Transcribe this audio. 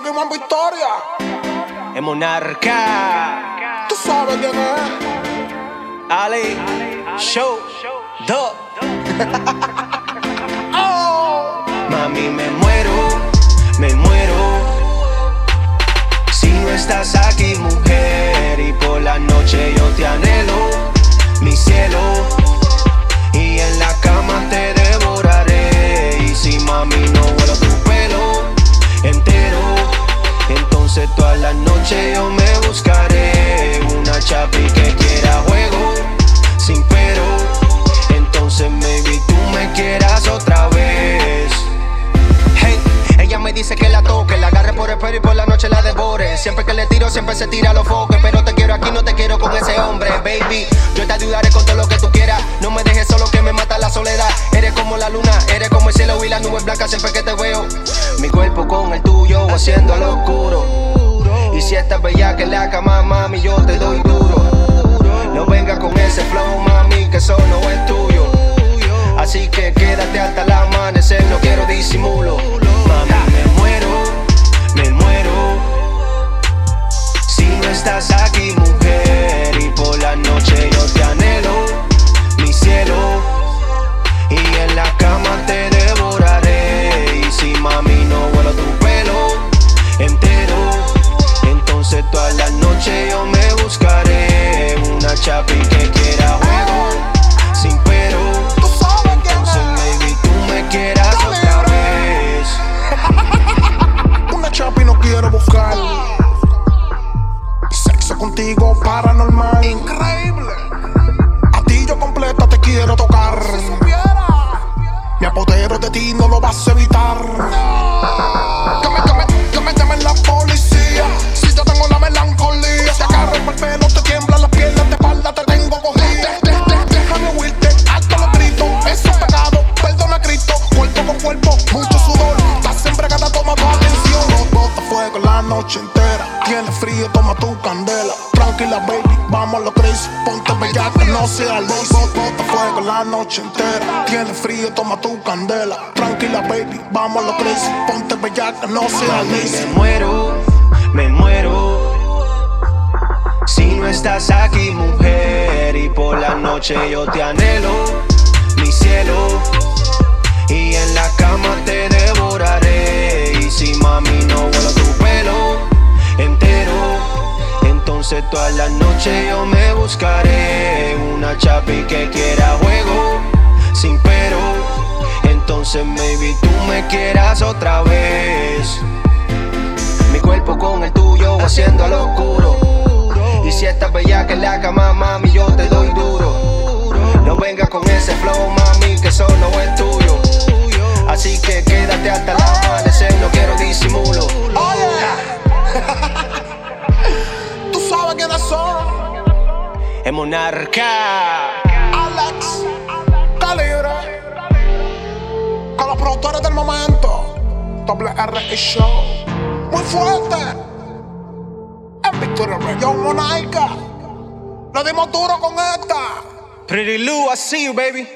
seguimos en victoria. Es monarca. Tú sabes quién es. Ale, show, do. Oh. Mami, me muero, me muero. Si no estás aquí, mujer, Siempre que le tiro, siempre se tira los foques. Pero te quiero aquí, no te quiero con ese hombre, baby. Yo te ayudaré con todo lo que tú quieras. No me dejes solo que me mata la soledad. Eres como la luna, eres como el cielo y las nubes blancas siempre que te veo. Mi cuerpo con el tuyo, haciendo lo oscuro. Y si estás bella que la cama, mami, yo te doy duro. No venga con ese flow, mami, que eso no es tuyo. Así que quédate hasta el amanecer, no quiero disimulo. Estás aquí, mujer, y por la noche yo te anhelo, mi cielo. Y en la cama te devoraré. Y si mami no vuelo tu pelo entero, entonces toda la noche yo me buscaré una chapi que quiera juego sin pero. Entonces es. maybe tú me quieras otra vez. Una chapi no quiero buscar. Contigo paranormal. Increíble. A ti yo completa te quiero tocar. Me apodero de ti, no lo vas a evitar. Que me, que me, que me llamen la policía. Si yo tengo la melancolía, te agarro el pelo, te tiemblan las piernas, de espalda te tengo cogida. De- de- de- Déjame huirte, alto los gritos, eso es pecado, perdona Cristo, cuerpo con cuerpo, mucho sudor. Estás embriagada, toma tu atención. Bota fuego la noche entera, tienes frío, toma tu candela. Tranquila, baby, vamos a lo crazy, ponte bella que no sea luz. Bota fuego la noche entera, tienes frío, toma tu candela. Tranquila, baby, vamos a lo crazy, ponte bella que no sea Mami, me muero, me muero. Si no estás aquí, mujer, y por la noche yo te anhelo, mi cielo. Y en la cama te devoraré. Noche yo me buscaré una chapi que quiera juego sin pero. Entonces maybe tú me quieras otra vez. Mi cuerpo con el tuyo haciendo lo oscuro. Y si estás bella que la cama, mami, yo te doy duro. No vengas con ese flow, mami, que eso no es tuyo. Así que quédate hasta el Es monarca. Alex, Calibre, con los productores del momento, Doble R y Show, muy fuerte, en Victoria Radio Monaica, lo dimos duro con esta. Pretty Lou, I see you, baby.